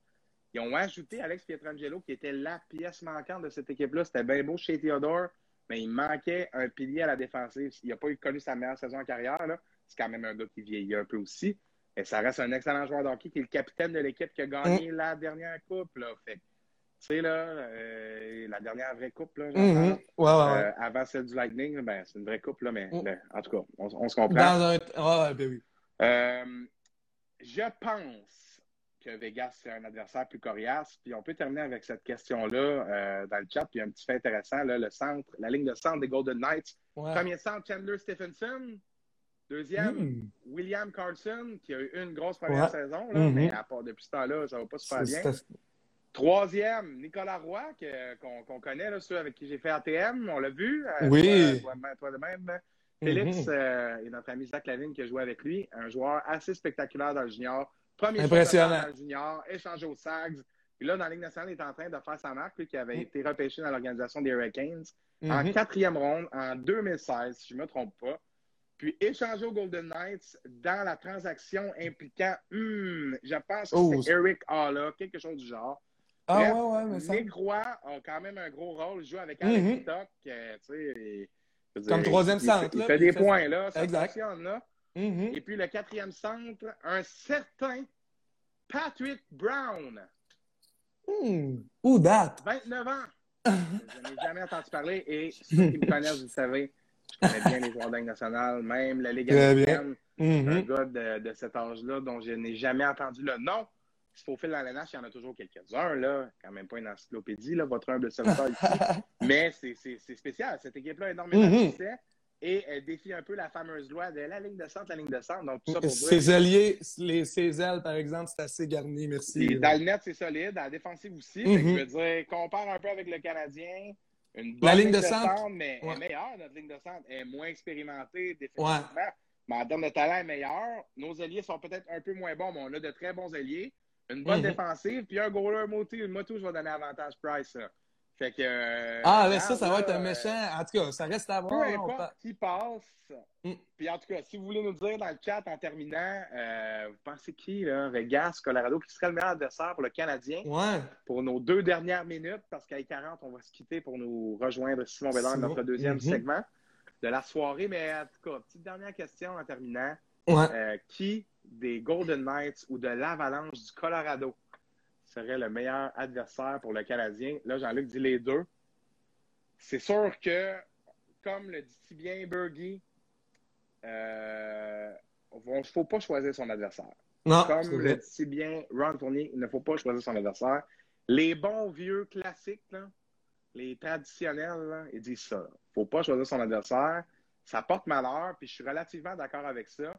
Ils ont ajouté Alex Pietrangelo, qui était la pièce manquante de cette équipe-là. C'était bien beau chez Theodore mais il manquait un pilier à la défensive. Il n'a pas eu connu sa meilleure saison en carrière. C'est quand même un gars qui vieillit un peu aussi. Et ça reste un excellent joueur d'hockey qui est le capitaine de l'équipe qui a gagné mm. la dernière coupe. Là. Fait tu sais, là, euh, la dernière vraie coupe, là, mm-hmm. euh, avant celle du Lightning, ben, c'est une vraie coupe, là, mais mm. en tout cas, on, se comprend. Dans un... Ben oui. Euh, je pense que Vegas, c'est un adversaire plus coriace. Puis on peut terminer avec cette question-là euh, dans le chat. Puis un petit fait intéressant, là, le centre, la ligne de centre des Golden Knights. Premier centre, Chandler Stephenson. Deuxième, hmm. William Carlson, qui a eu une grosse première saison, là, mm-hmm. mais à part depuis ce temps-là, ça va pas super bien. Troisième, Nicolas Roy, qu'on connaît, là, ceux avec qui j'ai fait ATM, on l'a vu. Euh, oui. Toi, de même. Félix mm-hmm. euh, et notre ami Zach Lavine qui a joué avec lui, un joueur assez spectaculaire dans le junior. Premier Impressionnant. Dans le junior, échangé aux Sags. Puis là, dans la Ligue nationale, il est en train de faire sa marque, lui qui avait mm. été repêché dans l'organisation des Hurricanes en mm-hmm. quatrième ronde en 2016, si je ne me trompe pas. puis échanger aux Golden Knights dans la transaction impliquant, hmm, je pense que oh. c'est Eric Halla, quelque chose du genre. Ah ouais, ouais, mais ça. Roy a quand même un gros rôle. Il joue avec Alex mm -hmm. tu sais. Comme troisième centre. Il, fait des points, là. Ça fonctionne, là. Mm-hmm. Et puis le quatrième centre, un certain Patrick Brown. Mmh. Who that? 29 ans. [laughs] je n'ai jamais entendu parler et ceux qui me connaissent, vous le savez, je connais bien les joueurs nationale, même la Ligue américaine. Mm Un gars de, de cet âge-là dont je n'ai jamais entendu le nom. Si faut fil dans la il y en a toujours quelques-uns, là. Quand même pas une encyclopédie, là, votre humble serviteur ici. [laughs] Mais c'est spécial. Cette équipe-là a énormément de succès et elle défie un peu la fameuse loi de la ligne de centre, la ligne de centre. Donc, tout ça pour Ses alliés, les, ses ailes, par exemple, c'est assez garni, merci. Et dans le net, c'est solide. Dans la défensive aussi. Mm -hmm. je veux dire, compare un peu avec le Canadien. Une bonne la ligne, de, centre, mais ouais. est meilleure. Notre ligne de centre est moins expérimentée définitivement. Ouais. Mais en termes de talent, elle est meilleure. Nos alliés sont peut-être un peu moins bons, mais on a de très bons alliés. Une bonne mm -hmm. défensive, puis un goaler moto. Moi, tout, je vais donner avantage Price. Là. Fait que, euh, ah, là, ça, ça va être un méchant. En tout cas, ça reste à voir. Peu importe qui passe. Mm. Puis en tout cas, si vous voulez nous dire dans le chat en terminant, euh, vous pensez qui, là, Vegas, Colorado, qui serait le meilleur adversaire pour le Canadien ouais. pour nos deux dernières minutes, parce qu'à 40, on va se quitter pour nous rejoindre Simon Bédard, notre deuxième mm -hmm. segment de la soirée. Mais en tout cas, petite dernière question en terminant. Ouais. Euh, qui des Golden Knights ou de l'Avalanche du Colorado serait le meilleur adversaire pour le Canadien. Là, Jean-Luc dit les deux. C'est sûr que, comme le dit si bien Bergie, euh, il ne faut pas choisir son adversaire. Non, comme le dit si bien Ron Tournier, il ne faut pas choisir son adversaire. Les bons vieux classiques, là, les traditionnels, là, ils disent ça. Il ne faut pas choisir son adversaire. Ça porte malheur, puis je suis relativement d'accord avec ça.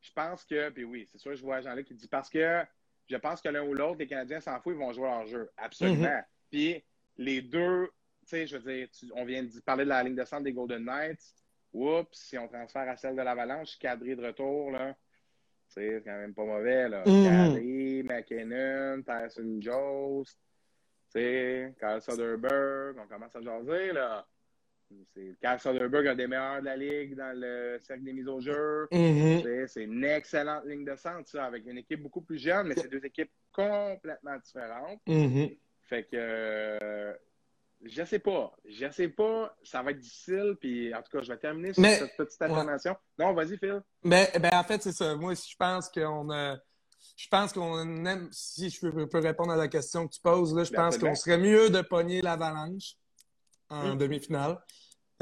Je pense que, puis oui, c'est sûr, je vois Jean-Luc qui dit parce que je pense que l'un ou l'autre, les Canadiens s'en foutent, ils vont jouer leur jeu. Absolument. Mm -hmm. Puis les deux, tu sais, je veux dire, tu, on vient de parler de la ligne de centre des Golden Knights. Oups, si on transfère à celle de l'Avalanche, Cadry de retour, là. C'est quand même pas mauvais, là. Mm -hmm. McKinnon, Tyson Jones, tu sais, Kyle Soderberg, on commence à jaser, là. Carl Soderberg, un des meilleurs de la ligue dans le cercle des mises au jeu. Mm -hmm. C'est une excellente ligne de centre, ça, avec une équipe beaucoup plus jeune, mais c'est deux équipes complètement différentes. Mm -hmm. Fait que euh, je sais pas. Je sais pas. Ça va être difficile. Puis en tout cas, je vais terminer sur mais, cette petite information. Ouais. Non, vas-y, Phil. Ben, ben, en fait, c'est ça. Moi, je pense qu'on a. Je pense qu'on aime, si je peux, peux, répondre à la question que tu poses, là, je ben, pense qu'on serait mieux de pogner l'avalanche en mmh. demi-finale.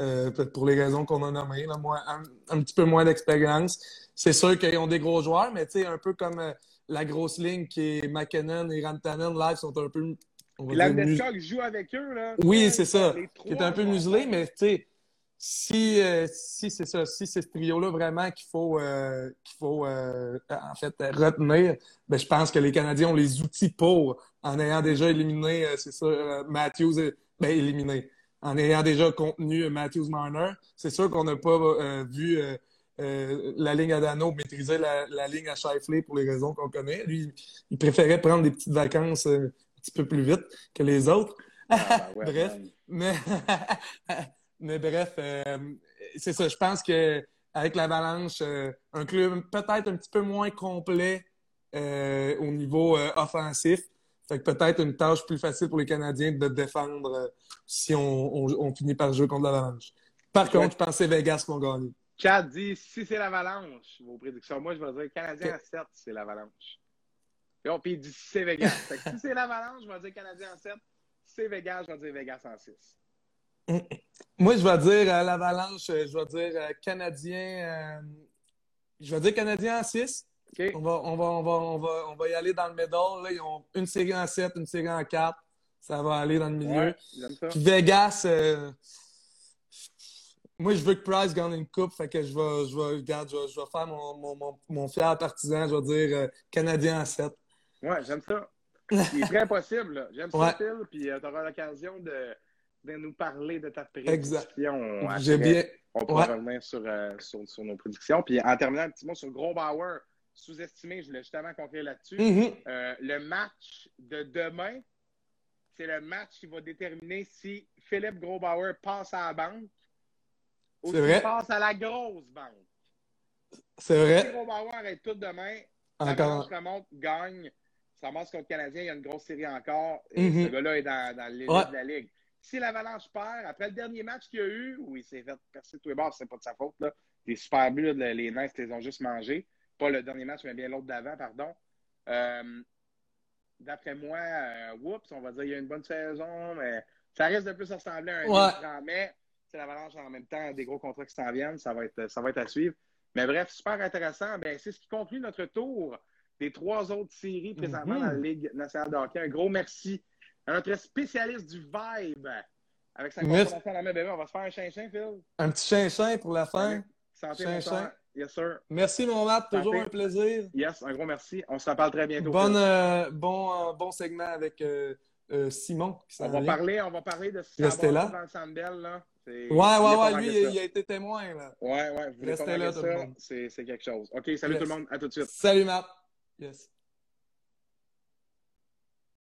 Euh, peut-être pour les raisons qu'on a nommées, là, moi, un, un, petit peu moins d'expérience. C'est sûr qu'ils ont des gros joueurs, mais tu sais, un peu comme euh, la grosse ligne qui est McKinnon et Rantanen, live, sont un peu. Landeskog joue avec eux, là. Oui, c'est ça. Qui est un peu muselé, mais tu sais, si, euh, si c'est ça, si c'est ce trio-là vraiment qu'il faut, euh, qu'il faut euh, en fait retenir, ben, je pense que les Canadiens ont les outils pour, en ayant déjà éliminé, c'est ça, Matthews, ben, éliminé en ayant déjà contenu Matthews Marner. C'est sûr qu'on n'a pas euh, vu euh, euh, la ligne à Dano maîtriser la, la, ligne à Shifley pour les raisons qu'on connaît. Lui, il préférait prendre des petites vacances un petit peu plus vite que les autres. Ah, ouais, bref, mais, [laughs] mais bref, c'est ça. Je pense que avec l'Avalanche, un club peut-être un petit peu moins complet au niveau offensif, fait que peut-être une tâche plus facile pour les Canadiens de défendre euh, si on, on, on, finit par jouer contre l'Avalanche. Par contre, je pense que Vegas vont gagner. Chad dit si c'est l'Avalanche, vos prédictions. Moi, je vais dire Canadien à 7, c'est l'Avalanche. Et puis il dit si c'est Vegas. fait que si c'est l'Avalanche, je vais dire Canadien en 7. Si c'est Vegas, je vais dire Vegas en 6. Moi, je vais dire euh, l'Avalanche, je vais dire euh, Canadien. Euh, je vais dire Canadien en 6. Okay. On, va, on, va, on, va, on, va, on va y aller dans le middle. Là, ils ont une série en 7, une série en 4. Ça va aller dans le milieu. Ouais, Puis Vegas, euh, moi, je veux que Price gagne une coupe. Fait que je vais, je vais, regarde, je vais, je vais faire mon, mon, mon, mon, fier partisan. Je vais dire euh, Canadien en 7. Ouais, j'aime ça. C'est très possible. J'aime ça, Phil. Puis euh, tu auras l'occasion de, de nous parler de ta prédiction. J'ai bien. On pourra ouais. revenir sur, euh, sur, sur, nos prédictions. Puis en terminant un petit mot sur Gros Bauer sous-estimé, je voulais justement conclure là-dessus. Mm -hmm. euh, le match de demain, c'est le match qui va déterminer si Philippe Grosbauer passe à la banque ou s'il passe à la grosse banque. C'est vrai. Si Gros Bauer arrête tout demain, Encore. remonte, gagne. Ça marche contre le Canadien, il y a une grosse série encore. Et Mhm. ce gars-là est dans, dans l'élite Ouais. de la Ligue. Si l'Avalanche perd, après le dernier match qu'il y a eu, où il s'est fait percer tous les bords, c'est pas de sa faute, là. Les super buts, là, les Knights les ont juste mangés. Pas le dernier match, mais bien l'autre d'avant, pardon. Euh, D'après moi, euh, whoops, on va dire qu'il y a une bonne saison, mais ça risque de plus ressembler à un Ouais. Knicks en mai. C'est l'Avalanche en même temps, des gros contrats qui s'en viennent, ça va, être, ça va être à suivre. Mais bref, super intéressant. Ben, c'est ce qui conclut notre tour des trois autres séries présentement Mhm. dans la Ligue nationale de hockey. Un gros merci à notre spécialiste du vibe avec sa consommation à la main. Ben, on va se faire un chien-chien, Phil. Un petit chien-chien pour la fin. Santé. Yes, sir. Merci, mon Matt. Toujours un plaisir. Yes, un gros merci. On se reparle très bientôt. Bonne, euh, bon, euh, bon segment avec euh, Simon. Qui On va parler, on va parler de ce qui Restez là. dans le Centre Bell, là. Ouais, ouais, ouais. Lui, il a été témoin. Là. Ouais, ouais. Vous Restez là, manquer tout le ça? monde. C'est c'est quelque chose. OK, salut Yes. tout le monde. À tout de suite. Salut, Matt. Yes.